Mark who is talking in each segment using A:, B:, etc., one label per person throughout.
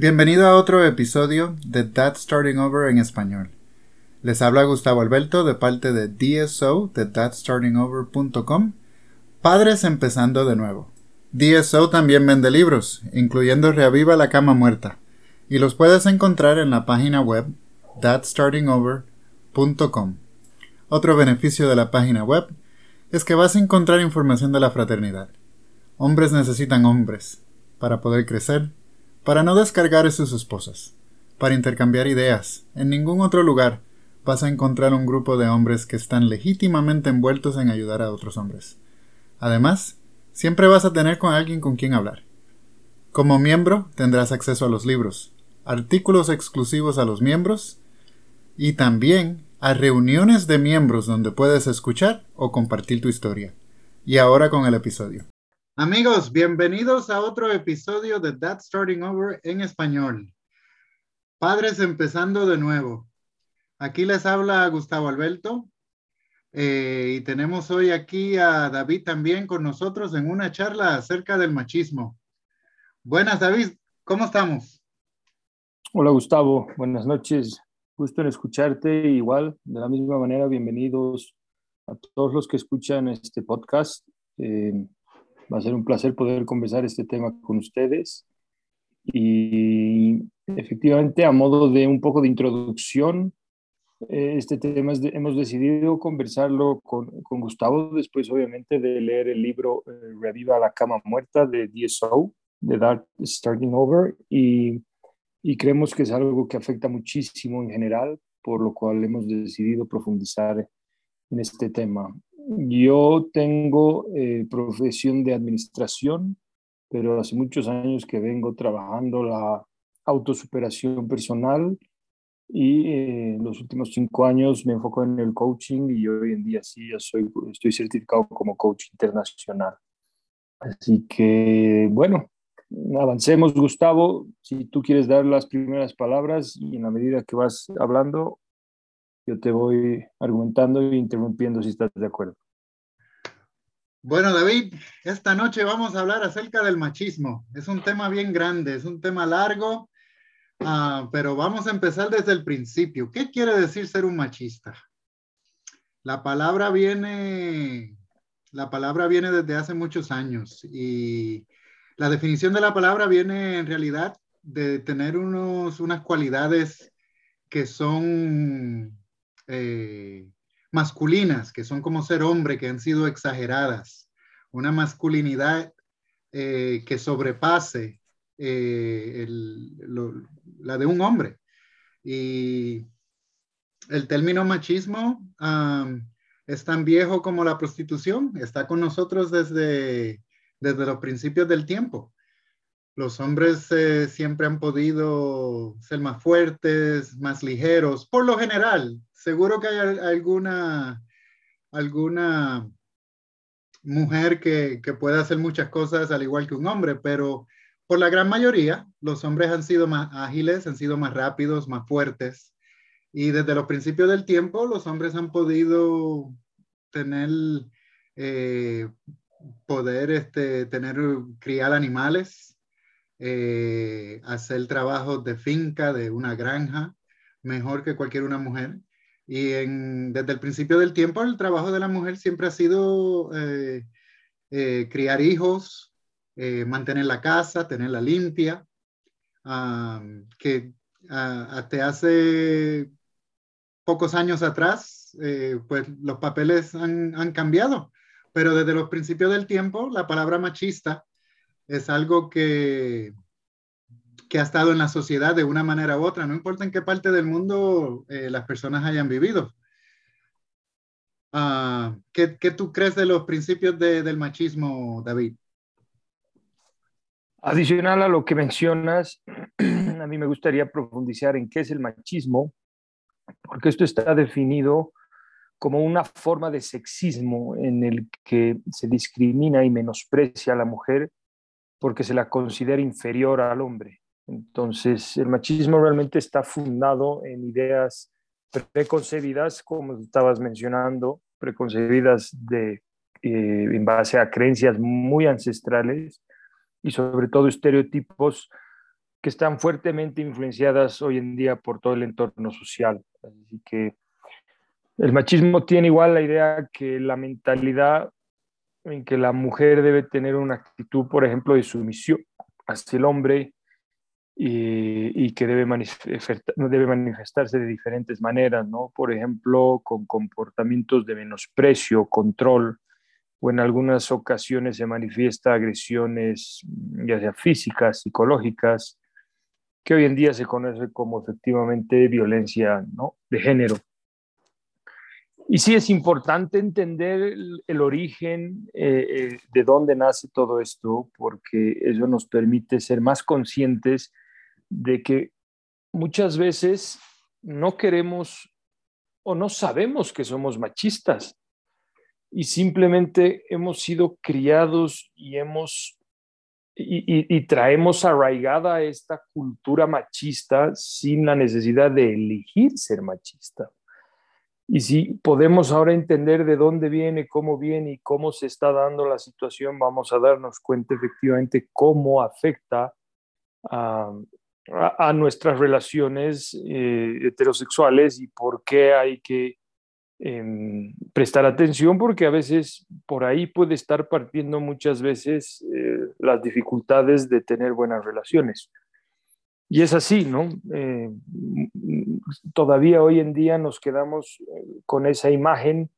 A: Bienvenido a otro episodio de That Starting Over en español. Les habla Gustavo Alberto de parte de DSO de thatstartingover.com, Padres empezando de nuevo. DSO también vende libros, incluyendo Reaviva la cama muerta, y los puedes encontrar en la página web thatstartingover.com. Otro beneficio de la página web es que vas a encontrar información de la fraternidad. Hombres necesitan hombres para poder crecer para no descargar a sus esposas, para intercambiar ideas. En ningún otro lugar vas a encontrar un grupo de hombres que están legítimamente envueltos en ayudar a otros hombres. Además, siempre vas a tener con alguien con quien hablar. Como miembro tendrás acceso a los libros, artículos exclusivos a los miembros y también a reuniones de miembros donde puedes escuchar o compartir tu historia. Y ahora con el episodio. Amigos, bienvenidos a otro episodio de That Starting Over en español. Padres empezando de nuevo. Aquí les habla Gustavo Alberto eh, y tenemos hoy aquí a David también con nosotros en una charla acerca del machismo. Buenas, David, ¿cómo estamos?
B: Hola, Gustavo, buenas noches. Gusto en escucharte. Igual, de la misma manera, bienvenidos a todos los que escuchan este podcast. Eh, Va a ser un placer poder conversar este tema con ustedes. Y efectivamente, a modo de un poco de introducción, eh, este tema hemos decidido conversarlo con, con, Gustavo, después obviamente de leer el libro eh, Reviva la cama muerta de DSO, de Dark Starting Over, y, y creemos que es algo que afecta muchísimo en general, por lo cual hemos decidido profundizar en este tema. Yo tengo eh, profesión de administración, pero hace muchos años que vengo trabajando la autosuperación personal y eh, los últimos cinco años me enfoco en el coaching y hoy en día sí ya soy, estoy certificado como coach internacional. Así que, bueno, avancemos, Gustavo. Si tú quieres dar las primeras palabras y en la medida que vas hablando, yo te voy argumentando e interrumpiendo si estás de acuerdo.
A: Bueno, David, esta noche vamos a hablar acerca del machismo. Es un tema bien grande, es un tema largo, uh, pero vamos a empezar desde el principio. ¿Qué quiere decir ser un machista? La palabra viene, la palabra viene desde hace muchos años y la definición de la palabra viene en realidad de tener unos, unas cualidades que son eh, masculinas, que son como ser hombre, que han sido exageradas, una masculinidad eh, que sobrepase eh, la de un hombre. Y el término machismo es tan viejo como la prostitución, está con nosotros desde, desde los principios del tiempo los hombres siempre han podido ser más fuertes, más ligeros, por lo general. Seguro que hay alguna, alguna mujer que, que pueda hacer muchas cosas al igual que un hombre, pero por la gran mayoría, los hombres han sido más ágiles, han sido más rápidos, más fuertes. Y desde los principios del tiempo, los hombres han podido tener, eh, poder este, tener, criar animales, eh, hacer trabajos de finca, de una granja, mejor que cualquier una mujer. Y desde el principio del tiempo, el trabajo de la mujer siempre ha sido eh, eh, criar hijos, mantener la casa, tenerla limpia, que hasta hace pocos años atrás, pues los papeles han, han cambiado. Pero desde los principios del tiempo, la palabra machista es algo que, que ha estado en la sociedad de una manera u otra, no importa en qué parte del mundo eh, las personas hayan vivido. Uh, ¿qué, ¿qué, tú crees de los principios de, del machismo, David?
B: Adicional a lo que mencionas, a mí me gustaría profundizar en qué es el machismo, porque esto está definido como una forma de sexismo en el que se discrimina y menosprecia a la mujer porque se la considera inferior al hombre. Entonces, el machismo realmente está fundado en ideas preconcebidas, como estabas mencionando, preconcebidas de, eh, en base a creencias muy ancestrales y sobre todo estereotipos que están fuertemente influenciadas hoy en día por todo el entorno social. Así que el machismo tiene igual la idea que la mentalidad en que la mujer debe tener una actitud, por ejemplo, de sumisión hacia el hombre y, que debe, debe manifestarse de diferentes maneras, ¿no? Por ejemplo, con comportamientos de menosprecio, control, o en algunas ocasiones se manifiesta agresiones, ya sea físicas, psicológicas, que hoy en día se conoce como efectivamente violencia ¿no? de género. Y sí es importante entender el, origen eh, eh, de dónde nace todo esto, porque eso nos permite ser más conscientes de que muchas veces no queremos o no sabemos que somos machistas y simplemente hemos sido criados y hemos y, traemos arraigada esta cultura machista sin la necesidad de elegir ser machista. Y si podemos ahora entender de dónde viene, cómo viene y cómo se está dando la situación, vamos a darnos cuenta efectivamente cómo afecta a, nuestras relaciones eh, heterosexuales y por qué hay que Em, prestar atención porque a veces por ahí puede estar partiendo muchas veces eh, las dificultades de tener buenas relaciones. Y es así, ¿no? Eh, todavía hoy en día nos quedamos con esa imagen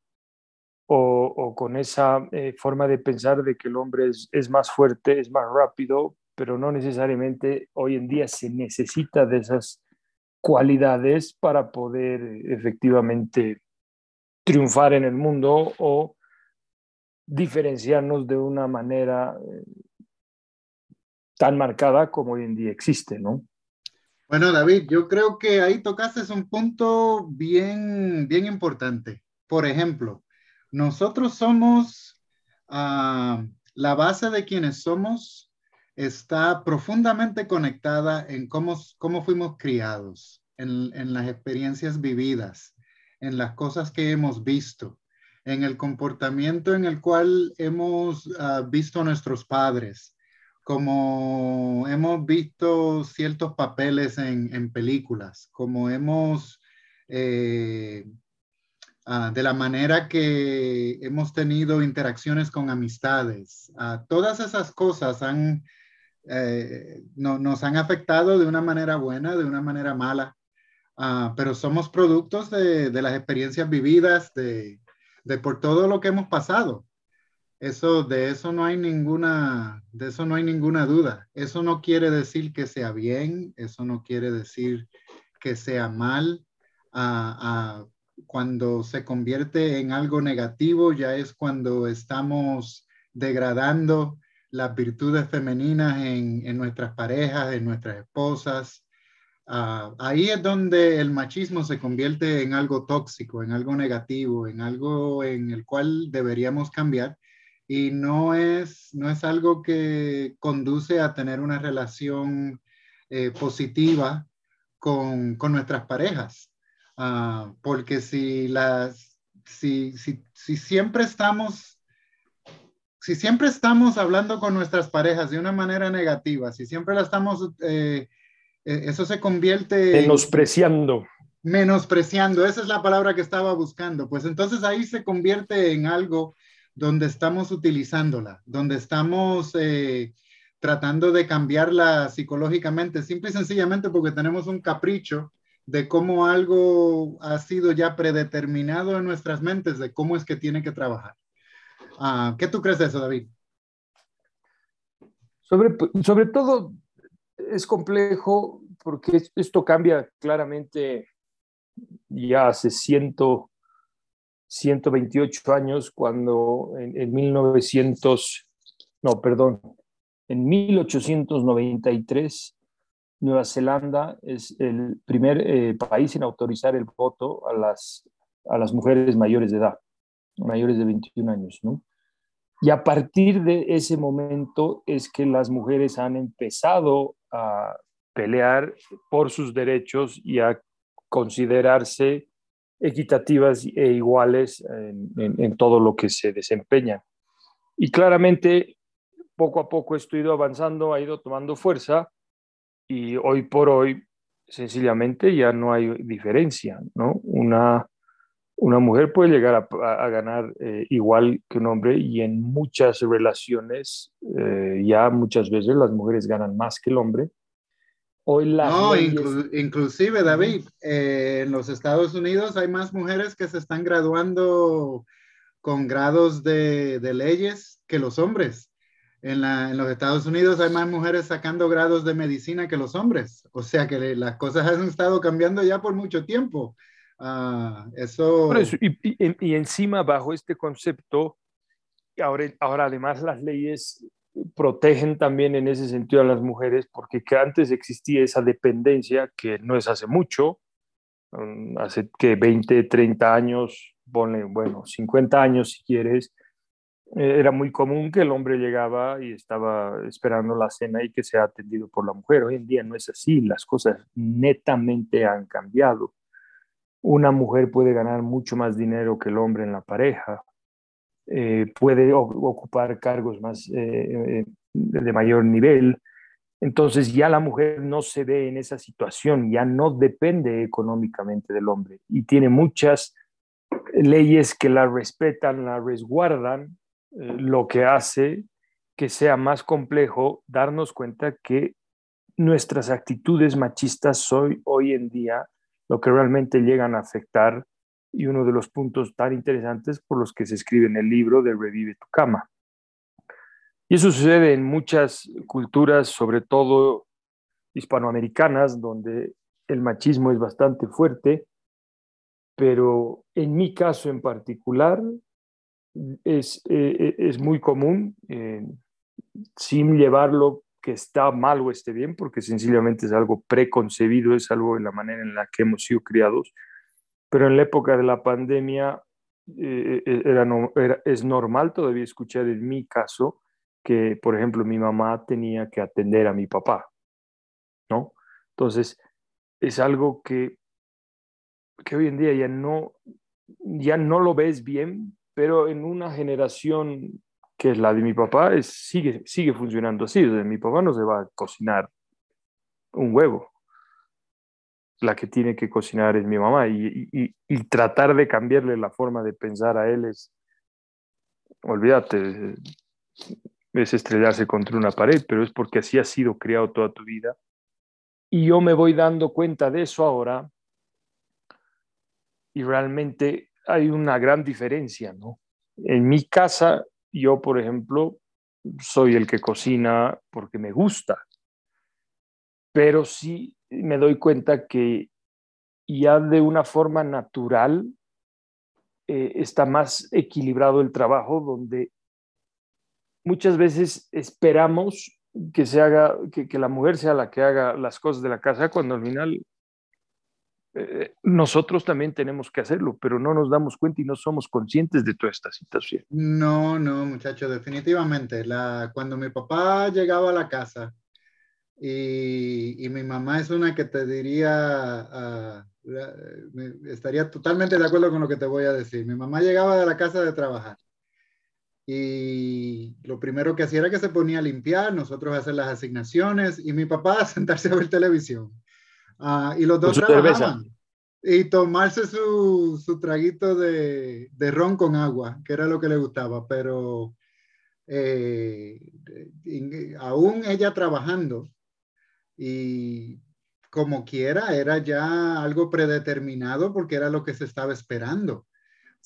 B: o, con esa forma de pensar de que el hombre es más fuerte, es más rápido, pero no necesariamente hoy en día se necesita de esas cualidades para poder efectivamente triunfar en el mundo o diferenciarnos de una manera eh, tan marcada como hoy en día existe, ¿no?
A: Bueno, David, yo creo que ahí tocaste un punto bien, bien importante. Por ejemplo, nosotros somos, ah, la base de quienes somos está profundamente conectada en cómo, cómo fuimos criados, en, en las experiencias vividas, en las cosas que hemos visto, en el comportamiento en el cual hemos ah, visto a nuestros padres, como hemos visto ciertos papeles en, películas, como hemos, eh, ah, de la manera que hemos tenido interacciones con amistades. Ah, todas esas cosas han, eh, nos han afectado de una manera buena, de una manera mala. Ah, pero somos productos de, las experiencias vividas, de, por todo lo que hemos pasado. Eso, de eso no hay ninguna, de eso no hay ninguna duda. Eso no quiere decir que sea bien, eso no quiere decir que sea mal. Ah, ah, cuando se convierte en algo negativo, ya es cuando estamos degradando las virtudes femeninas en, en nuestras parejas, en nuestras esposas, Ah, ahí es donde el machismo se convierte en algo tóxico, en algo negativo, en algo en el cual deberíamos cambiar y no es, no es algo que conduce a tener una relación eh, positiva con, con, nuestras parejas. Ah, porque si, las, si, si, si siempre estamos si siempre estamos hablando con nuestras parejas de una manera negativa, si siempre la estamos eh, eh, eso se convierte...
B: Menospreciando.
A: Menospreciando, esa es la palabra que estaba buscando. Pues entonces ahí se convierte en algo donde estamos utilizándola, donde estamos eh, tratando de cambiarla psicológicamente, simple y sencillamente porque tenemos un capricho de cómo algo ha sido ya predeterminado en nuestras mentes, de cómo es que tiene que trabajar. Ah, ¿Qué tú crees de eso, David?
B: Sobre, todo, es complejo porque esto cambia claramente ya hace 128 años cuando en, 1900, no, perdón, en 1893 Nueva Zelanda es el primer eh, país en autorizar el voto a las, a las mujeres mayores de edad, mayores de 21 años, ¿no? Y a partir de ese momento es que las mujeres han empezado a pelear por sus derechos y a considerarse equitativas e iguales en, todo lo que se desempeñan. Y claramente, poco a poco esto ha ido avanzando, ha ido tomando fuerza, Y hoy por hoy, sencillamente ya no hay diferencia, ¿no? Una, una mujer puede llegar a, ganar eh, igual que un hombre y en muchas relaciones eh, ya muchas veces las mujeres ganan más que el hombre.
A: Hoy no, inclusive David, eh, en los Estados Unidos hay más mujeres que se están graduando con grados de, de leyes que los hombres. En, la, en, los Estados Unidos hay más mujeres sacando grados de medicina que los hombres. O sea que las cosas han estado cambiando ya por mucho tiempo. Ah, eso...
B: y, encima, bajo este concepto, ahora, ahora además las leyes protegen también en ese sentido a las mujeres, porque que antes existía esa dependencia, que no es hace mucho, mm, hace que 20, 30 años, pone, bueno, 50 años si quieres, eh, era muy común que el hombre llegaba y estaba esperando la cena y que sea atendido por la mujer. Hoy en día no es así, las cosas netamente han cambiado una mujer puede ganar mucho más dinero que el hombre en la pareja, eh, puede ocupar cargos más eh, eh, de mayor nivel. Entonces ya la mujer no se ve en esa situación, ya no depende económicamente del hombre y tiene muchas leyes que la respetan, la resguardan, lo que hace que sea más complejo darnos cuenta que nuestras actitudes machistas hoy, hoy en día lo que realmente llegan a afectar y uno de los puntos tan interesantes por los que se escribe en el libro de Revive tu cama. Y eso sucede en muchas culturas, sobre todo hispanoamericanas, donde el machismo es bastante fuerte, pero en mi caso en particular es, eh, eh, es muy común, eh, sin llevarlo que está mal o esté bien, porque sencillamente es algo preconcebido, es algo de la manera en la que hemos sido criados. Pero en la época de la pandemia eh, eh, era, era, es normal todavía escuchar en mi caso que, por ejemplo, mi mamá tenía que atender a mi papá, ¿no? Entonces, es algo que, que hoy en día ya no, ya no lo ves bien, pero en una generación que es la de mi papá, sigue, sigue funcionando así. De mi papá no se va a cocinar un huevo. La que tiene que cocinar es mi mamá y, y, tratar de cambiarle la forma de pensar a él es, olvídate, es estrellarse contra una pared, pero es porque así has sido criado toda tu vida. Y yo me voy dando cuenta de eso ahora y realmente hay una gran diferencia, ¿no? En mi casa yo, por ejemplo, soy el que cocina porque me gusta, pero sí me doy cuenta que ya de una forma natural eh, está más equilibrado el trabajo, donde muchas veces esperamos que se haga, que, que, la mujer sea la que haga las cosas de la casa, cuando al final eh, nosotros también tenemos que hacerlo, pero no nos damos cuenta y no somos conscientes de toda esta situación.
A: No, no, muchacho, definitivamente. La, cuando mi papá llegaba a la casa y, y mi mamá es una que te diría, uh, estaría totalmente de acuerdo con lo que te voy a decir. Mi mamá llegaba de la casa de trabajar y lo primero que hacía era que se ponía a limpiar, nosotros a hacer las asignaciones y mi papá a sentarse a ver televisión. Ah, y los dos trabajaban. Y tomarse su, su traguito de, de, ron con agua, que era lo que le gustaba, pero eh, aún ella trabajando y como quiera, era ya algo predeterminado porque era lo que se estaba esperando.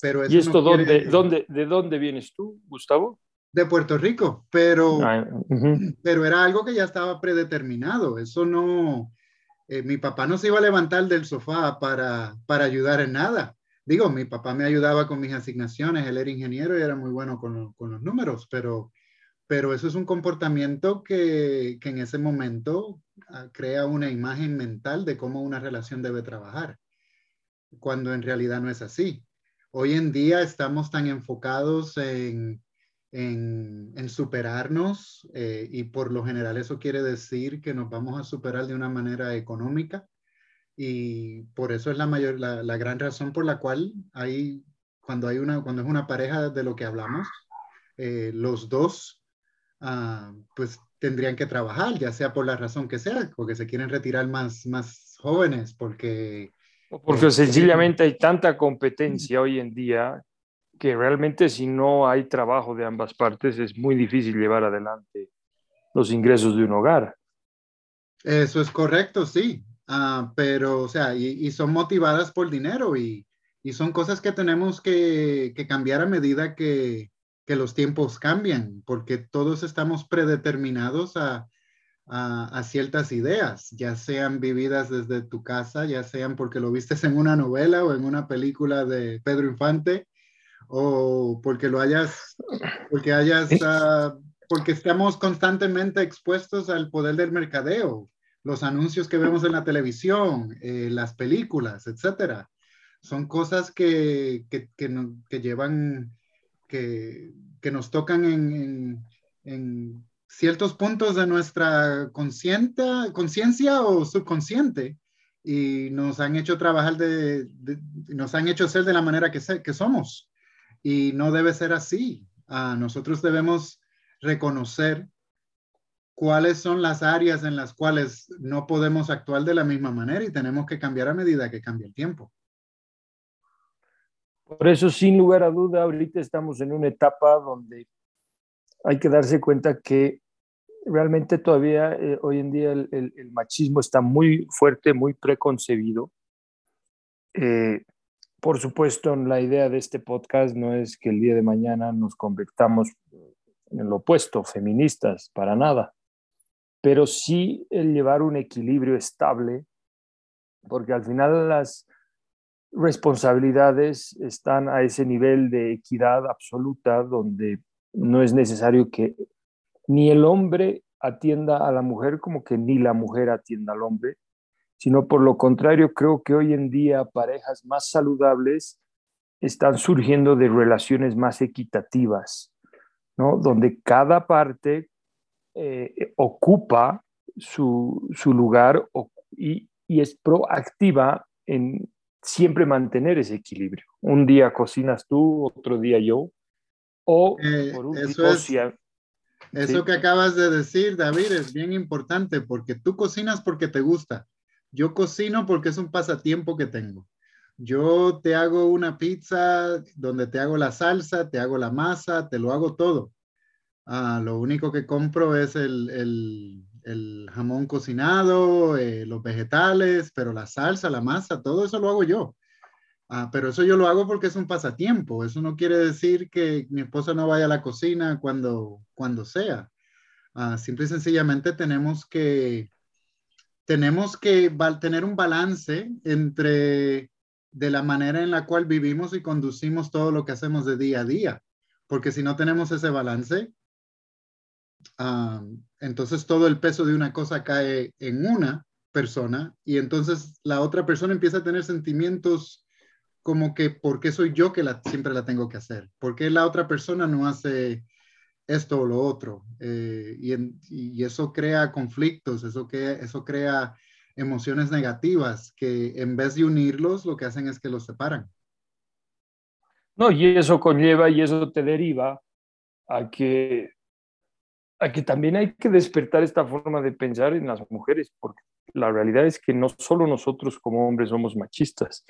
A: Pero
B: ¿Y esto dónde, dónde, de dónde vienes tú, Gustavo?
A: De Puerto Rico, pero, ah, pero era algo que ya estaba predeterminado. Eso no, eh, mi papá no se iba a levantar del sofá para, para ayudar en nada. Digo, mi papá me ayudaba con mis asignaciones, él era ingeniero y era muy bueno con, con los números, pero, pero eso es un comportamiento que, que en ese momento ah, crea una imagen mental de cómo una relación debe trabajar, cuando en realidad no es así. Hoy en día estamos tan enfocados en, en, superarnos eh, y por lo general eso quiere decir que nos vamos a superar de una manera económica y por eso es la mayor, la, la gran razón por la cual hay, cuando hay una, cuando es una pareja de lo que hablamos, eh, los dos, ah, pues tendrían que trabajar, ya sea por la razón que sea, porque se quieren retirar más, más jóvenes, porque...
B: Porque sencillamente hay tanta competencia hoy en día que realmente si no hay trabajo de ambas partes es muy difícil llevar adelante los ingresos de un hogar.
A: Eso es correcto, sí, uh, pero o sea, y, y, son motivadas por dinero y, y son cosas que tenemos que, que cambiar a medida que, que, los tiempos cambian, porque todos estamos predeterminados a, a, a, ciertas ideas, ya sean vividas desde tu casa, ya sean porque lo vistes en una novela o en una película de Pedro Infante, o porque lo hayas, porque hayas, uh, porque estamos constantemente expuestos al poder del mercadeo, los anuncios que vemos en la televisión, eh, las películas, etcétera. Son cosas que, que, que, no, que llevan, que, que, nos tocan en, en, en, ciertos puntos de nuestra conciencia o subconsciente y nos han hecho trabajar de, de, nos han hecho ser de la manera que, que somos y no debe ser así. Uh, nosotros debemos reconocer cuáles son las áreas en las cuales no podemos actuar de la misma manera y tenemos que cambiar a medida que cambia el tiempo.
B: Por eso, sin lugar a duda, ahorita estamos en una etapa donde hay que darse cuenta que realmente todavía eh, hoy en día el, machismo está muy fuerte, muy preconcebido. Eh, por supuesto, la idea de este podcast no es que el día de mañana nos convirtamos en lo opuesto, feministas, para nada, pero sí el llevar un equilibrio estable, porque al final las responsabilidades están a ese nivel de equidad absoluta donde no es necesario que ni el hombre atienda a la mujer como que ni la mujer atienda al hombre, sino por lo contrario, creo que hoy en día parejas más saludables están surgiendo de relaciones más equitativas, ¿no? Donde cada parte eh, ocupa su, su lugar y, y, es proactiva en siempre mantener ese equilibrio. Un día cocinas tú, otro día yo, o
A: eh, por un eso es, Eso sí. que acabas de decir, David, es bien importante porque tú cocinas porque te gusta yo cocino porque es un pasatiempo que tengo. Yo te hago una pizza donde te hago la salsa, te hago la masa, te lo hago todo. Ah, lo único que compro es el, el, el jamón cocinado, eh, los vegetales, pero la salsa, la masa, todo eso lo hago yo. Ah, pero eso yo lo hago porque es un pasatiempo. Eso no quiere decir que mi esposa no vaya a la cocina cuando, cuando sea. Ah, simple y sencillamente tenemos que tenemos que tener un balance entre de la manera en la cual vivimos y conducimos todo lo que hacemos de día a día, porque si no tenemos ese balance, um, entonces todo el peso de una cosa cae en una persona y entonces la otra persona empieza a tener sentimientos como que, ¿por qué soy yo que la, siempre la tengo que hacer? ¿Por qué la otra persona no hace esto o lo otro. Eh, y, y, eso crea conflictos, eso, que, eso crea emociones negativas que en vez de unirlos, lo que hacen es que los separan.
B: No, y eso conlleva y eso te deriva a que, a que también hay que despertar esta forma de pensar en las mujeres, porque la realidad es que no solo nosotros como hombres somos machistas,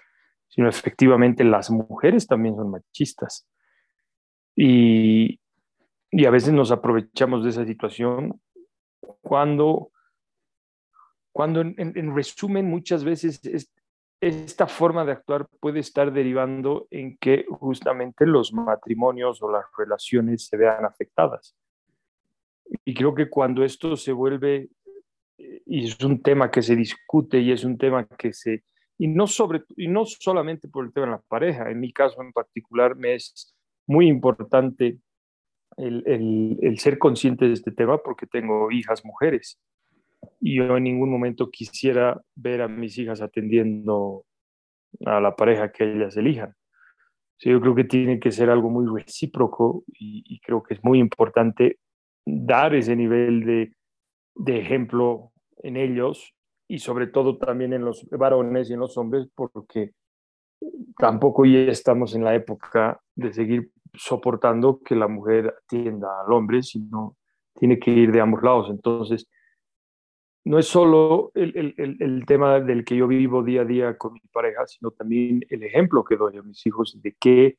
B: sino efectivamente las mujeres también son machistas. Y, y a veces nos aprovechamos de esa situación cuando, cuando en, en resumen muchas veces es, esta forma de actuar puede estar derivando en que justamente los matrimonios o las relaciones se vean afectadas. Y creo que cuando esto se vuelve, y es un tema que se discute y es un tema que se, y no, sobre, y no solamente por el tema de la pareja, en mi caso en particular me es muy importante el, el, ser consciente de este tema porque tengo hijas mujeres y yo en ningún momento quisiera ver a mis hijas atendiendo a la pareja que ellas elijan. Sí, yo creo que tiene que ser algo muy recíproco y, y creo que es muy importante dar ese nivel de, de ejemplo en ellos y sobre todo también en los varones y en los hombres porque tampoco ya estamos en la época de seguir soportando que la mujer atienda al hombre, sino tiene que ir de ambos lados. Entonces, no es solo el, el, el, tema del que yo vivo día a día con mi pareja, sino también el ejemplo que doy a mis hijos de qué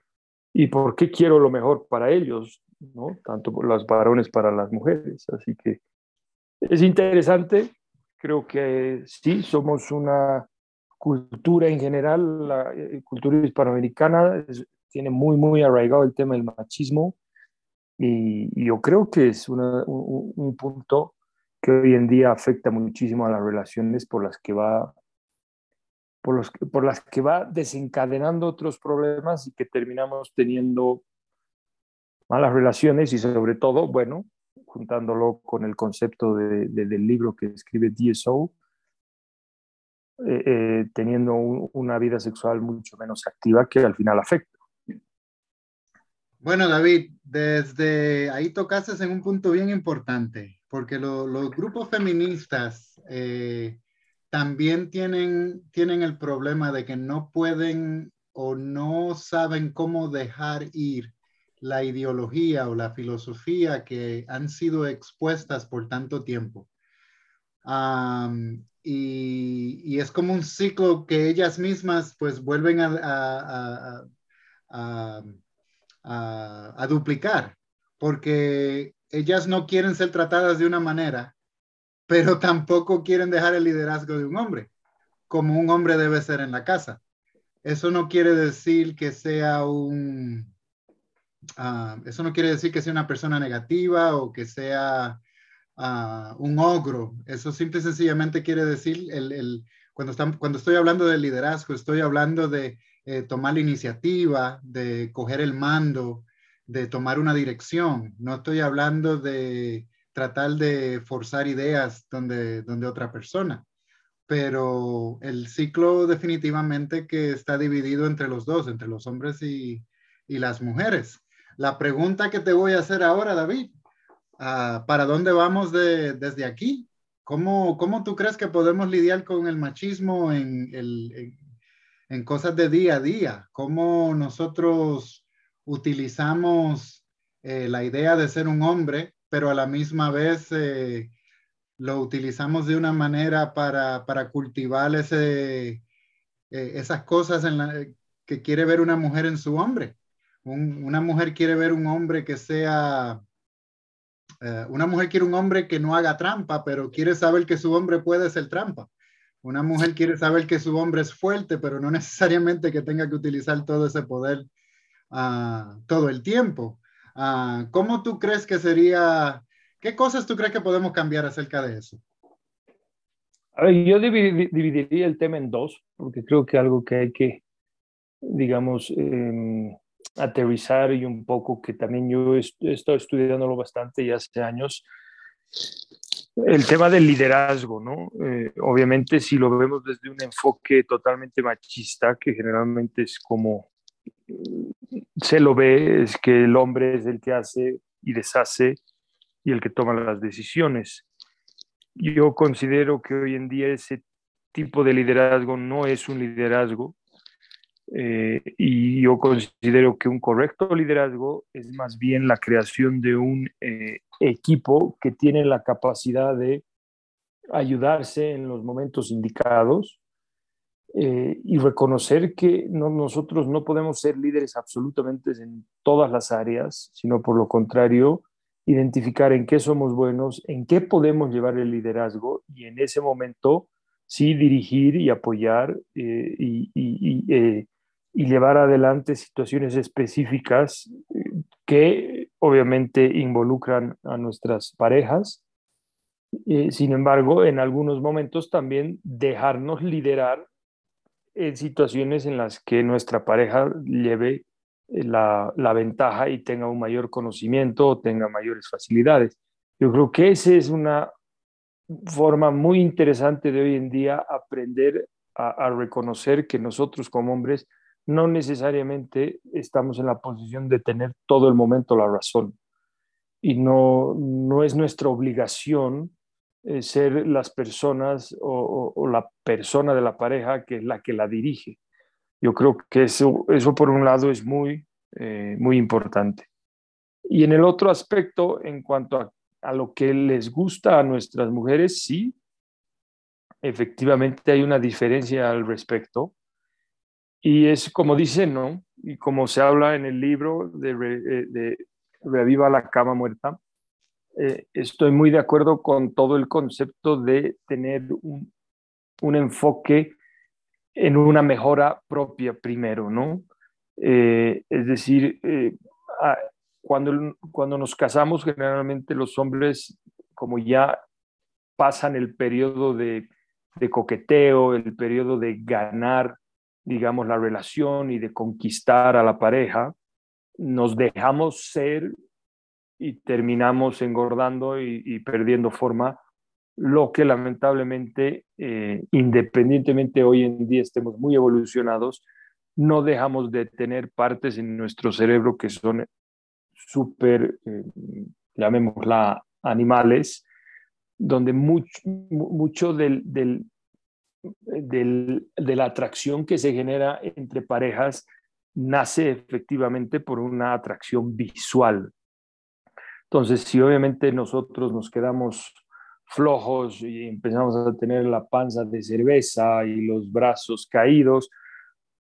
B: y por qué quiero lo mejor para ellos, ¿no? tanto por los varones para las mujeres. Así que es interesante, creo que sí, somos una cultura en general, la eh, cultura hispanoamericana tiene muy, muy arraigado el tema del machismo y, yo creo que es un, un, punto que hoy en día afecta muchísimo a las relaciones por las que va por, los, por las que va desencadenando otros problemas y que terminamos teniendo malas relaciones y sobre todo, bueno, juntándolo con el concepto de, del libro que escribe DSO, eh, eh, teniendo una vida sexual mucho menos activa que al final afecta.
A: Bueno, David, desde ahí tocaste en un punto bien importante, porque los grupos feministas eh, también tienen, tienen el problema de que no pueden o no saben cómo dejar ir la ideología o la filosofía que han sido expuestas por tanto tiempo. y, es como un ciclo que ellas mismas pues vuelven a, a, duplicar, porque ellas no quieren ser tratadas de una manera, pero tampoco quieren dejar el liderazgo de un hombre, como un hombre debe ser en la casa. Eso no quiere decir que sea un, uh, eso no quiere decir que sea una persona negativa o que sea uh, un ogro. Eso simple y sencillamente quiere decir, el, el, cuando, están, cuando estoy hablando de liderazgo, estoy hablando de eh, tomar la iniciativa, de coger el mando, de tomar una dirección. No estoy hablando de tratar de forzar ideas donde, donde otra persona. Pero el ciclo definitivamente que está dividido entre los dos, entre los hombres y, y las mujeres. La pregunta que te voy a hacer ahora, David, uh, ¿para dónde vamos de, desde aquí? ¿Cómo, ¿Cómo, tú crees que podemos lidiar con el machismo en, el, en, cosas de día a día? ¿Cómo nosotros utilizamos eh, la idea de ser un hombre, pero a la misma vez eh, lo utilizamos de una manera para, para cultivar eh, esas cosas en la, que quiere ver una mujer en su hombre? una mujer quiere ver un hombre que sea, una mujer quiere un hombre que no haga trampa, pero quiere saber que su hombre puede ser trampa. Una mujer quiere saber que su hombre es fuerte, pero no necesariamente que tenga que utilizar todo ese poder uh, todo el tiempo. Uh, ¿Cómo tú crees que sería, qué cosas tú crees que podemos cambiar acerca de eso?
B: A ver, yo dividiría el tema en dos, porque creo que algo que hay que, digamos, eh, aterrizar y un poco que también yo he, estado estudiándolo bastante ya hace años, el tema del liderazgo, ¿no? Eh, obviamente si lo vemos desde un enfoque totalmente machista, que generalmente es como se lo ve, es que el hombre es el que hace y deshace y el que toma las decisiones. Yo considero que hoy en día ese tipo de liderazgo no es un liderazgo, eh, y yo considero que un correcto liderazgo es más bien la creación de un eh, equipo que tiene la capacidad de ayudarse en los momentos indicados eh, y reconocer que nosotros no podemos ser líderes absolutamente en todas las áreas, sino por lo contrario, identificar en qué somos buenos, en qué podemos llevar el liderazgo y en ese momento sí dirigir y apoyar y, y y llevar adelante situaciones específicas eh, que obviamente involucran a nuestras parejas. Eh, sin embargo, en algunos momentos también dejarnos liderar en situaciones en las que nuestra pareja lleve eh, la, la, ventaja y tenga un mayor conocimiento o tenga mayores facilidades. Yo creo que esa es una forma muy interesante de hoy en día aprender a, a reconocer que nosotros como hombres no necesariamente estamos en la posición de tener todo el momento la razón. Y no, no es nuestra obligación eh, ser las personas o, la persona de la pareja que es la que la dirige. Yo creo que eso, eso por un lado es muy, eh, muy importante. Y en el otro aspecto, en cuanto a a lo que les gusta a nuestras mujeres, sí, efectivamente hay una diferencia al respecto. Y es como dicen, ¿no? Y como se habla en el libro de, eh, Reviva la cama muerta, eh, estoy muy de acuerdo con todo el concepto de tener un, un enfoque en una mejora propia primero, ¿no? Eh, es decir, cuando, cuando nos casamos, generalmente los hombres, como ya pasan el periodo de de coqueteo, el periodo de ganar, digamos, la relación y de conquistar a la pareja, nos dejamos ser y terminamos engordando y, perdiendo forma, lo que lamentablemente, eh, independientemente hoy en día estemos muy evolucionados, no dejamos de tener partes en nuestro cerebro que son súper, eh, llamémosla, animales, donde mucho, mucho del, del, de la atracción que se genera entre parejas nace efectivamente por una atracción visual. Entonces, si obviamente nosotros nos quedamos flojos y empezamos a tener la panza de cerveza y los brazos caídos,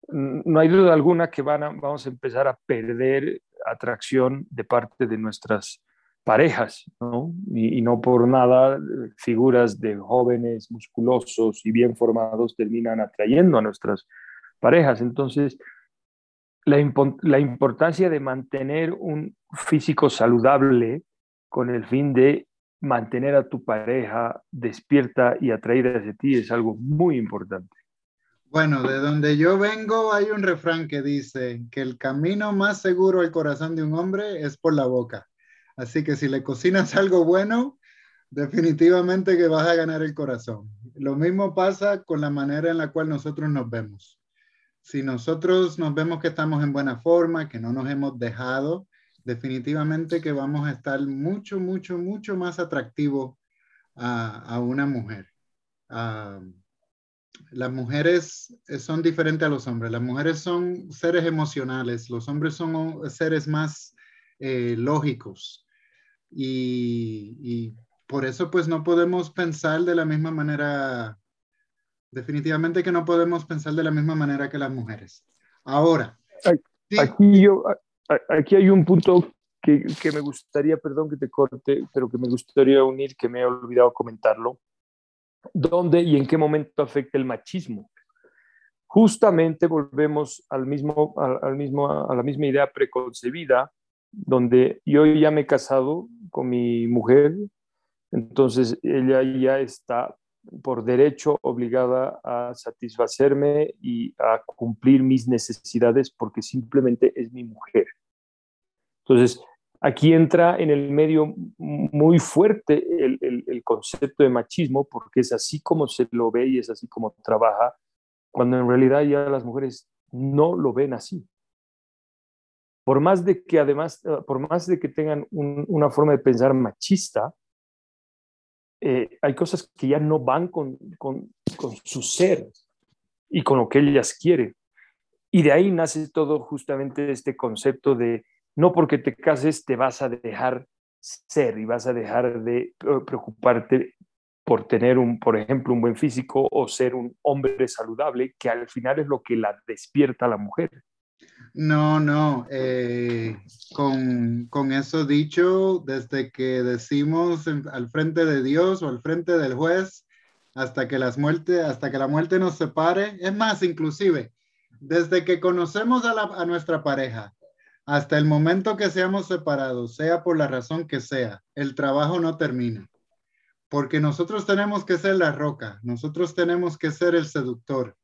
B: no hay duda alguna que van vamos a empezar a perder atracción de parte de nuestras parejas, ¿no? Y, no por nada figuras de jóvenes musculosos y bien formados terminan atrayendo a nuestras parejas. Entonces, la, la importancia de mantener un físico saludable con el fin de mantener a tu pareja despierta y atraída hacia ti es algo muy importante.
A: Bueno, de donde yo vengo hay un refrán que dice que el camino más seguro al corazón de un hombre es por la boca. Así que si le cocinas algo bueno, definitivamente que vas a ganar el corazón. Lo mismo pasa con la manera en la cual nosotros nos vemos. Si nosotros nos vemos que estamos en buena forma, que no nos hemos dejado, definitivamente que vamos a estar mucho, mucho, mucho más atractivos a, una mujer. Ah, las mujeres son diferentes a los hombres. Las mujeres son seres emocionales, los hombres son seres más eh, lógicos. Y, por eso pues no podemos pensar de la misma manera, definitivamente que no podemos pensar de la misma manera que las mujeres. Ahora.
B: Aquí, yo, aquí hay un punto que, que, me gustaría, perdón que te corte, pero que me gustaría unir, que me he olvidado comentarlo. ¿Dónde y en qué momento afecta el machismo? Justamente volvemos al mismo, al mismo, a la misma idea preconcebida donde yo ya me he casado con mi mujer, entonces ella ya está por derecho obligada a satisfacerme y a cumplir mis necesidades porque simplemente es mi mujer. Entonces, aquí entra en el medio muy fuerte el, el, concepto de machismo porque es así como se lo ve y es así como trabaja, cuando en realidad ya las mujeres no lo ven así por más de que además, eh, por más de que tengan una forma de pensar machista, eh, hay cosas que ya no van con, con, con, su ser y con lo que ellas quieren. Y de ahí nace todo justamente este concepto de no porque te cases te vas a dejar ser y vas a dejar de preocuparte por tener un, por ejemplo, un buen físico o ser un hombre saludable, que al final es lo que la despierta a la mujer.
A: No, no. Eh, con, eso dicho, desde que decimos al frente de Dios o al frente del juez, hasta que, las muerte, hasta que la muerte nos separe, es más, inclusive, desde que conocemos a nuestra pareja, hasta el momento que seamos separados, sea por la razón que sea, el trabajo no termina. Porque nosotros tenemos que ser la roca, nosotros tenemos que ser el seductor,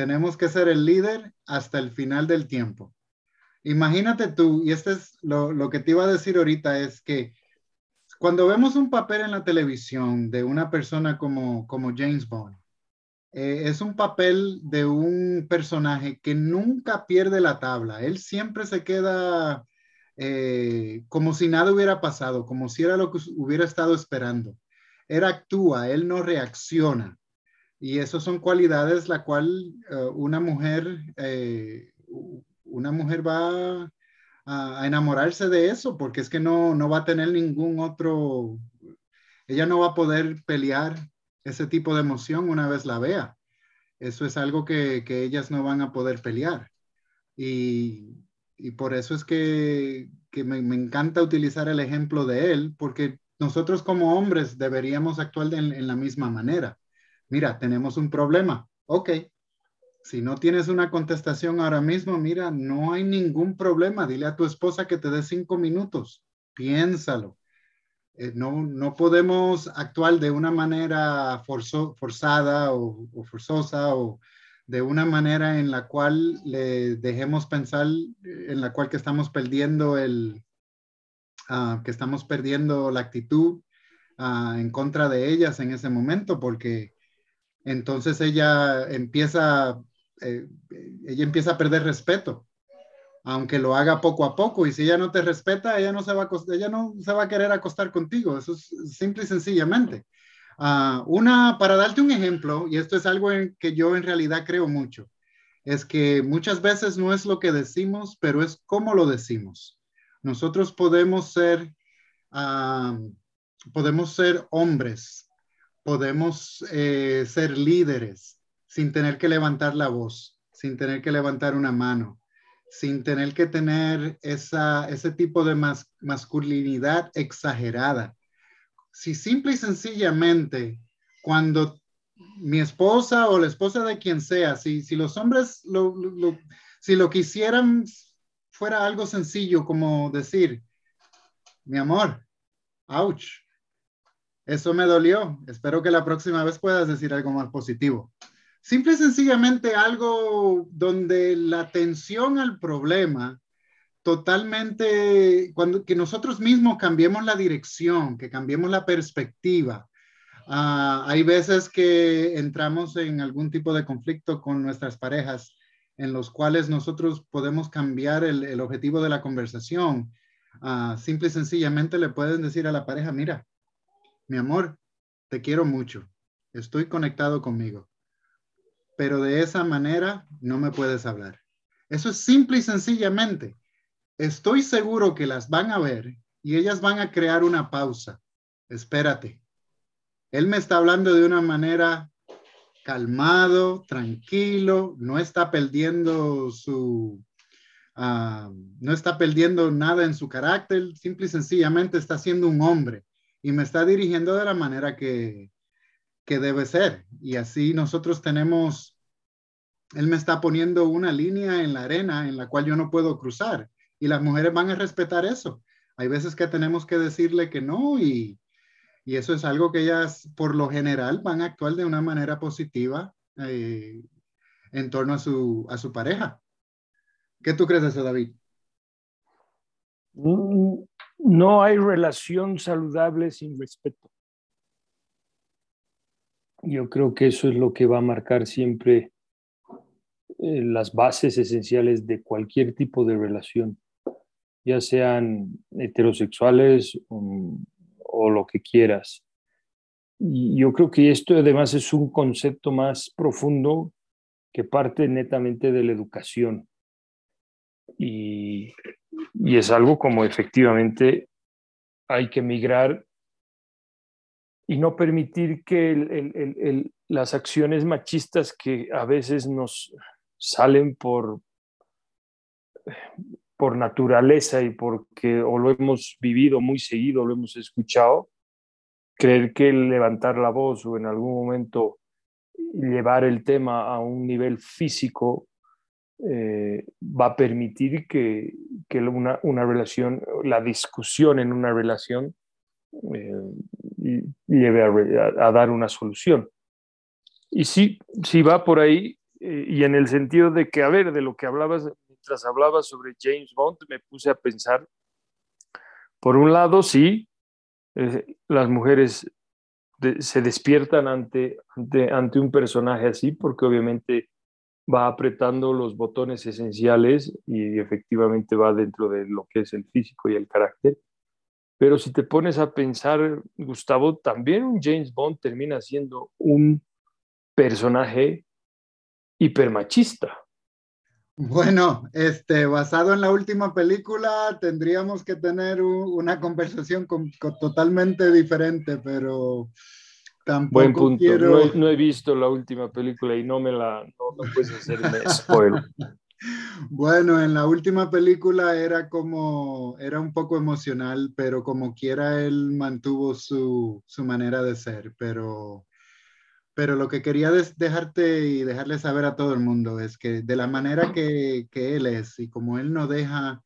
A: tenemos que ser el líder hasta el final del tiempo. Imagínate tú, y este es lo, que te iba a decir ahorita, es que cuando vemos un papel en la televisión de una persona como, como James Bond, eh, es un papel de un personaje que nunca pierde la tabla. Él siempre se queda eh, como si nada hubiera pasado, como si era lo que hubiera estado esperando. Él actúa, él no reacciona. Y eso son cualidades la cual eh, una mujer una mujer va a, enamorarse de eso porque es que no, no va a tener ningún otro, ella no va a poder pelear ese tipo de emoción una vez la vea. Eso es algo que, ellas no van a poder pelear. Y, por eso es que, me, encanta utilizar el ejemplo de él, porque nosotros como hombres deberíamos actuar en la misma manera. Mira, tenemos un problema. Ok, si no tienes una contestación ahora mismo, mira, no hay ningún problema. Dile a tu esposa que te dé cinco minutos. Piénsalo. Eh, no, no podemos actuar de una manera forzada o, forzosa o de una manera en la cual le dejemos pensar, en la cual que estamos perdiendo el, ah, que estamos perdiendo la actitud ah, en contra de ellas en ese momento, porque entonces ella empieza eh, ella empieza a perder respeto, aunque lo haga poco a poco. Y si ella no te respeta, ella no se va a, ella no se va a querer acostar contigo. Eso es simple y sencillamente. Ah, una, para darte un ejemplo, y esto es algo en que yo en realidad creo mucho, es que muchas veces no es lo que decimos, pero es cómo lo decimos. Nosotros podemos ser, ah, podemos ser hombres, podemos eh, ser líderes, sin tener que levantar la voz, sin tener que levantar una mano, sin tener que tener esa, ese tipo de masculinidad exagerada. Si simple y sencillamente, cuando mi esposa o la esposa de quien sea, si, si los hombres lo, si lo quisieran fuera algo sencillo como decir, mi amor, ouch, eso me dolió. Espero que la próxima vez puedas decir algo más positivo. Simple y sencillamente algo donde la atención al problema totalmente, cuando que nosotros mismos cambiemos la dirección, que cambiemos la perspectiva. Ah, hay veces que entramos en algún tipo de conflicto con nuestras parejas en los cuales nosotros podemos cambiar el, objetivo de la conversación. Uh, simple y sencillamente le pueden decir a la pareja, mira, mi amor, te quiero mucho, estoy conectado conmigo pero de esa manera no me puedes hablar. Eso es simple y sencillamente. Estoy seguro que las van a ver y ellas van a crear una pausa. Espérate. Él me está hablando de una manera calmado, tranquilo, no está perdiendo su, ah, no está perdiendo nada en su carácter, simple y sencillamente está siendo un hombre y me está dirigiendo de la manera que, que debe ser. Y así nosotros tenemos, Él me está poniendo una línea en la arena en la cual yo no puedo cruzar. Y las mujeres van a respetar eso. Hay veces que tenemos que decirle que no y, y eso es algo que ellas por lo general van a actuar de una manera positiva eh, en torno a su, a su pareja. ¿Qué tú crees de eso, David?
B: Mm, no hay relación saludable sin respeto. Yo creo que eso es lo que va a marcar siempre eh, las bases esenciales de cualquier tipo de relación, ya sean heterosexuales o, lo que quieras. Y yo creo que esto además es un concepto más profundo que parte netamente de la educación. Y, y es algo como efectivamente hay que migrar y no permitir que las acciones machistas que a veces nos salen por, por naturaleza y porque o lo hemos vivido muy seguido, lo hemos escuchado, creer que levantar la voz o en algún momento llevar el tema a un nivel físico eh, va a permitir que, una, una, relación, la discusión en una relación eh, lleve a, dar una solución. Y sí, sí va por ahí, eh, y en el sentido de que, a ver, de lo que hablabas, mientras hablabas sobre James Bond, me puse a pensar, por un lado, sí, las mujeres se despiertan ante, ante, ante un personaje así, porque obviamente va apretando los botones esenciales y efectivamente va dentro de lo que es el físico y el carácter. Pero si te pones a pensar, Gustavo, también un James Bond termina siendo un personaje hipermachista.
A: Bueno, este, basado en la última película, tendríamos que tener una conversación totalmente diferente, pero tampoco
B: Buen punto.
A: quiero...
B: No, he, visto la última película y no me la, no, no puedes hacerme spoiler.
A: Bueno, en la última película era como, era un poco emocional, pero como quiera él mantuvo su, su manera de ser, pero pero lo que quería dejarte y dejarle saber a todo el mundo es que de la manera que, que él es y como él no deja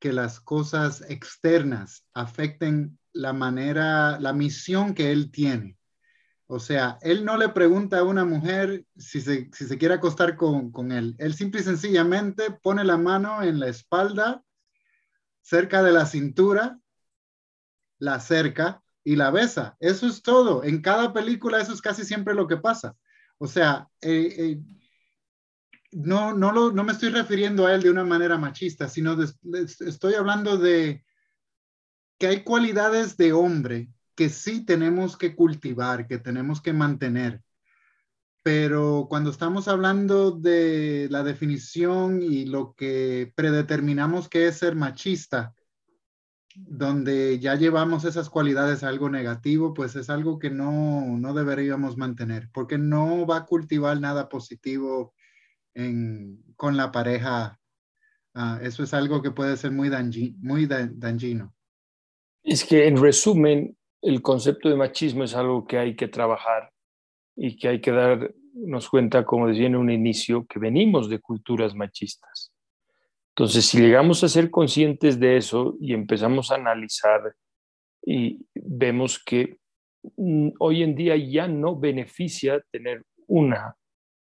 A: que las cosas externas afecten la manera, la misión que él tiene. O sea, él no le pregunta a una mujer si se, si se quiere acostar con, con, él. Él simple y sencillamente pone la mano en la espalda, cerca de la cintura, la acerca y la besa. Eso es todo. En cada película eso es casi siempre lo que pasa. O sea, eh, eh, no, no, lo, no me estoy refiriendo a él de una manera machista, sino estoy hablando de que hay cualidades de hombre que sí tenemos que cultivar, que tenemos que mantener. Pero cuando estamos hablando de la definición y lo que predeterminamos que es ser machista, donde ya llevamos esas cualidades a algo negativo, pues es algo que no, no deberíamos mantener, porque no va a cultivar nada positivo en, con la pareja. Uh, eso es algo que puede ser muy, dangi, muy dañino.
B: Es que en resumen, el concepto de machismo es algo que hay que trabajar y que hay que darnos cuenta, como decía en un inicio, que venimos de culturas machistas. Entonces, si llegamos a ser conscientes de eso y empezamos a analizar y vemos que mm, hoy en día ya no beneficia tener una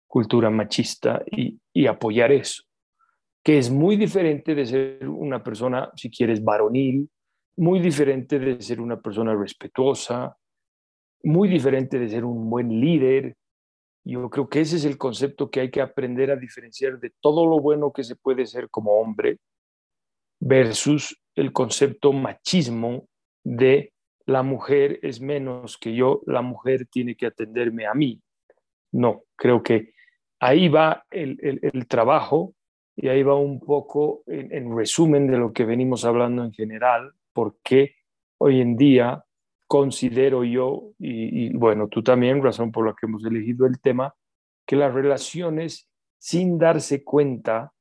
B: cultura machista y, y, apoyar eso, que es muy diferente de ser una persona, si quieres, varonil, muy diferente de ser una persona respetuosa, muy diferente de ser un buen líder, yo creo que ese es el concepto que hay que aprender a diferenciar de todo lo bueno que se puede ser como hombre versus el concepto machismo de la mujer es menos que yo, la mujer tiene que atenderme a mí. No, creo que ahí va el, el, trabajo y ahí va un poco en, en, resumen de lo que venimos hablando en general, porque hoy en día considero yo, y, bueno, tú también, razón por la que hemos elegido el tema, que las relaciones, sin darse cuenta,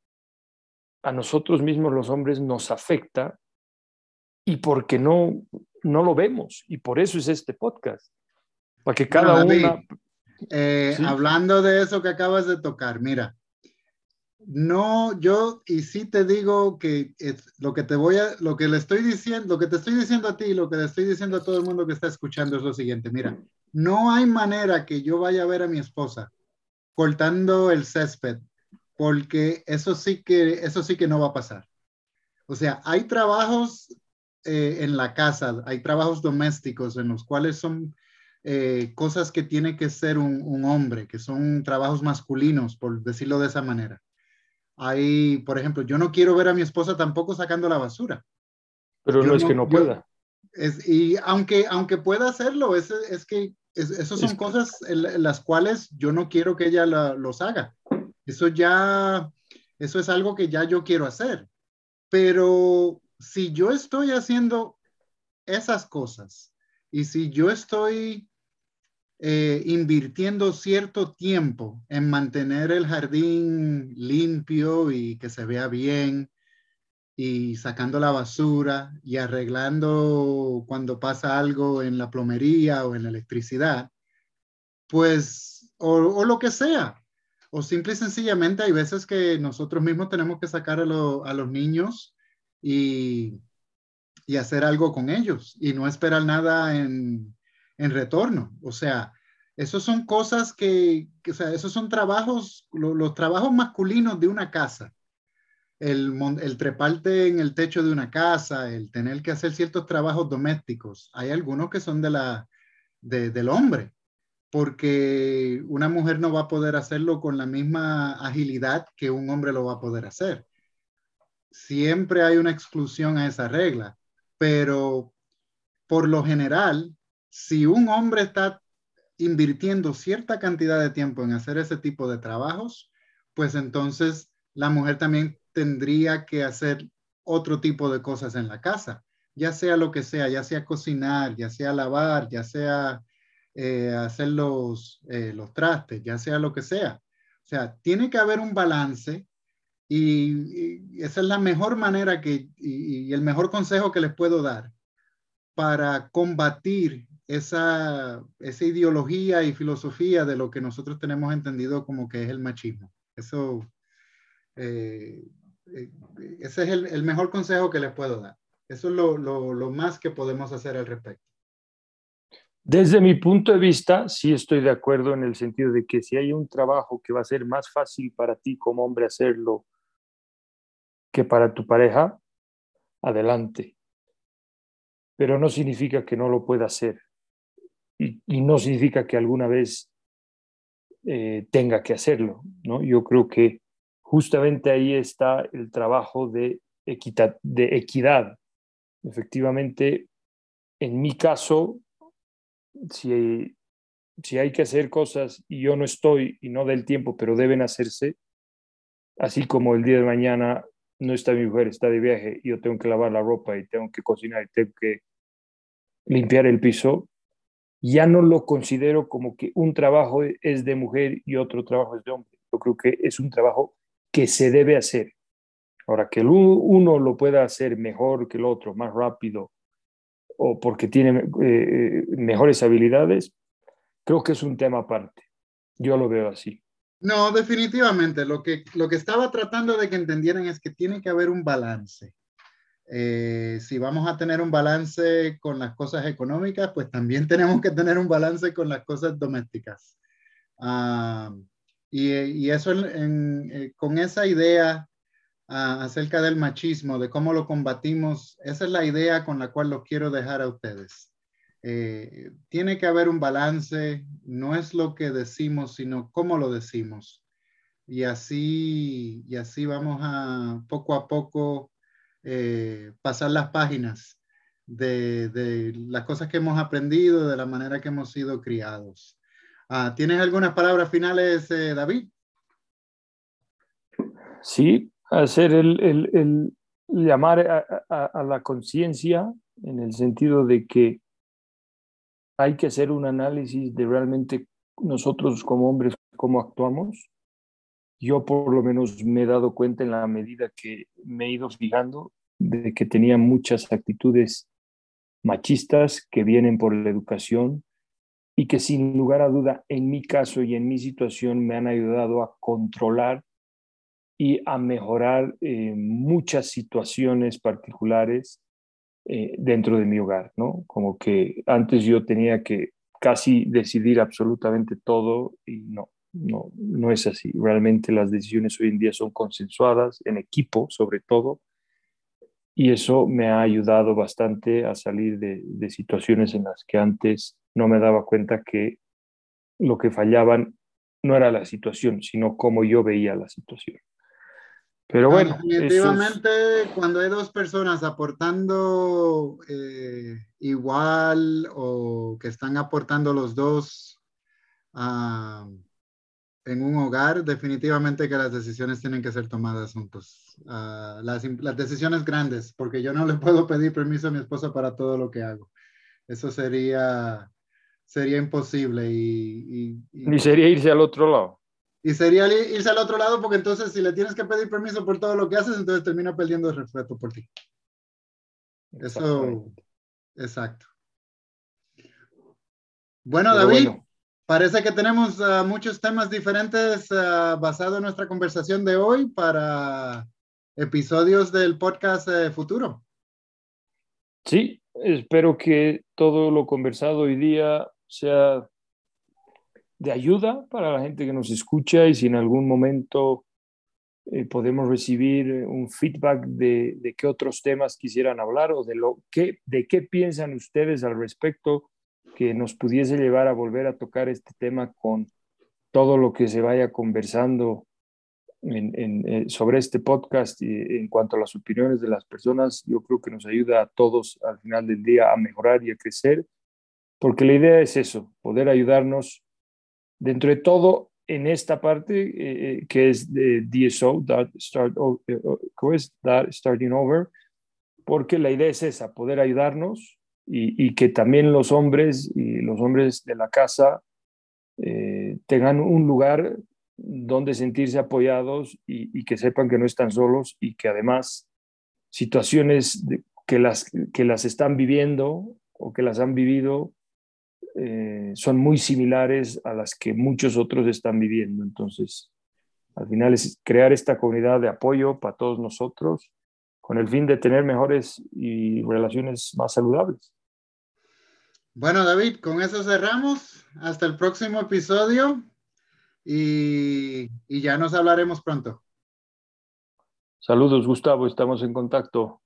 B: a nosotros mismos los hombres nos afecta y porque no, no lo vemos. Y por eso es este podcast. Para que cada uno
A: eh, Hablando de eso que acabas de tocar, mira, no, yo, y sí te digo que es, lo que te voy a, lo que le estoy diciendo, lo que te estoy diciendo a ti, lo que le estoy diciendo a todo el mundo que está escuchando es lo siguiente, mira, no hay manera que yo vaya a ver a mi esposa cortando el césped, porque eso sí que, eso sí que no va a pasar. O sea, hay trabajos eh, en la casa, hay trabajos domésticos en los cuales son eh, cosas que tiene que ser un, un hombre, que son trabajos masculinos, por decirlo de esa manera hay, por ejemplo, yo no quiero ver a mi esposa tampoco sacando la basura.
B: Pero no es que no pueda.
A: es, y aunque, aunque pueda hacerlo, es, es que es, esas son cosas en las cuales yo no quiero que ella los haga. Eso ya, eso es algo que ya yo quiero hacer. Pero si yo estoy haciendo esas cosas y si yo estoy eh, invirtiendo cierto tiempo en mantener el jardín limpio y que se vea bien y sacando la basura y arreglando cuando pasa algo en la plomería o en la electricidad, pues, o, lo que sea. O simple y sencillamente hay veces que nosotros mismos tenemos que sacar a, los niños y, y hacer algo con ellos y no esperar nada en, en retorno. O sea, esos son cosas que, o sea, esos son trabajos, los trabajos masculinos de una casa. El, el, treparte en el techo de una casa, el tener que hacer ciertos trabajos domésticos. Hay algunos que son de la, del hombre, porque una mujer no va a poder hacerlo con la misma agilidad que un hombre lo va a poder hacer. Siempre hay una exclusión a esa regla, pero por lo general, si un hombre está invirtiendo cierta cantidad de tiempo en hacer ese tipo de trabajos, pues entonces la mujer también tendría que hacer otro tipo de cosas en la casa, ya sea lo que sea, ya sea cocinar, ya sea lavar, ya sea eh, hacer los, eh, los trastes, ya sea lo que sea. O sea, tiene que haber un balance y, esa es la mejor manera que, y, el mejor consejo que les puedo dar para combatir esa, esa ideología y filosofía de lo que nosotros tenemos entendido como que es el machismo. Eso, eh, eh, ese es el, el, mejor consejo que les puedo dar. Eso es lo, lo, lo más que podemos hacer al respecto.
B: Desde mi punto de vista, sí estoy de acuerdo en el sentido de que si hay un trabajo que va a ser más fácil para ti como hombre hacerlo que para tu pareja, adelante. Pero no significa que no lo pueda hacer. Y, no significa que alguna vez eh, tenga que hacerlo. ¿no? Yo creo que justamente ahí está el trabajo de, equidad, de equidad. Efectivamente, en mi caso, si, si hay que hacer cosas y yo no estoy y no del tiempo, pero deben hacerse, así como el día de mañana no está mi mujer, está de viaje y yo tengo que lavar la ropa y tengo que cocinar y tengo que limpiar el piso, ya no lo considero como que un trabajo es de mujer y otro trabajo es de hombre. Yo creo que es un trabajo que se debe hacer. Ahora, que uno lo pueda hacer mejor que el otro, más rápido, o porque tiene eh, mejores habilidades, creo que es un tema aparte. Yo lo veo así.
A: No, definitivamente. Lo que, lo que estaba tratando de que entendieran es que tiene que haber un balance. Eh, si vamos a tener un balance con las cosas económicas, pues también tenemos que tener un balance con las cosas domésticas. Ah, y, y, eso en, eh, con esa idea uh, acerca del machismo, de cómo lo combatimos, esa es la idea con la cual lo quiero dejar a ustedes. Eh, tiene que haber un balance, no es lo que decimos, sino cómo lo decimos. Y así, y así vamos a poco a poco eh, pasar las páginas de, de, las cosas que hemos aprendido, de la manera que hemos sido criados. Ah, ¿Tienes algunas palabras finales, eh, David?
B: Sí, hacer el, el, llamar a, a la conciencia en el sentido de que hay que hacer un análisis de realmente nosotros como hombres cómo actuamos. Yo por lo menos me he dado cuenta en la medida que me he ido fijando de que tenía muchas actitudes machistas que vienen por la educación y que sin lugar a duda en mi caso y en mi situación me han ayudado a controlar y a mejorar eh, muchas situaciones particulares eh, dentro de mi hogar, ¿no? Como que antes yo tenía que casi decidir absolutamente todo y no, no, no es así. Realmente las decisiones hoy en día son consensuadas, en equipo sobre todo, y eso me ha ayudado bastante a salir de, de situaciones en las que antes no me daba cuenta que lo que fallaban no era la situación, sino cómo yo veía la situación. Pero bueno.
A: Definitivamente, cuando hay dos personas aportando eh, igual o que están aportando los dos uh, en un hogar, definitivamente que las decisiones tienen que ser tomadas juntos. Uh, las, las, decisiones grandes, porque yo no le puedo pedir permiso a mi esposa para todo lo que hago. Eso sería, sería imposible. Y, y,
B: y sería irse al otro lado.
A: Y sería irse al otro lado porque entonces si le tienes que pedir permiso por todo lo que haces, entonces termina perdiendo el respeto por ti. Eso, exacto. Bueno, David, parece que tenemos uh, muchos temas diferentes uh, basado en nuestra conversación de hoy para episodios del podcast uh, futuro.
B: Sí, espero que todo lo conversado hoy día sea de ayuda para la gente que nos escucha y si en algún momento eh, podemos recibir un feedback de, de, qué otros temas quisieran hablar o de, lo, que, de qué piensan ustedes al respecto que nos pudiese llevar a volver a tocar este tema con todo lo que se vaya conversando en, eh, sobre este podcast y en cuanto a las opiniones de las personas, yo creo que nos ayuda a todos al final del día a mejorar y a crecer, porque la idea es eso, poder ayudarnos dentro de todo, en esta parte eh, que es de DSO, start, Starting Over, porque la idea es esa, poder ayudarnos y, que también los hombres y los hombres de la casa tengan un lugar donde sentirse apoyados y, que sepan que no están solos y que además situaciones que, las, que las están viviendo o que las han vivido eh, son muy similares a las que muchos otros están viviendo. Entonces, al final es crear esta comunidad de apoyo para todos nosotros con el fin de tener mejores y relaciones más saludables.
A: Bueno, David, con eso cerramos. Hasta el próximo episodio y, y ya nos hablaremos pronto.
B: Saludos, Gustavo, estamos en contacto.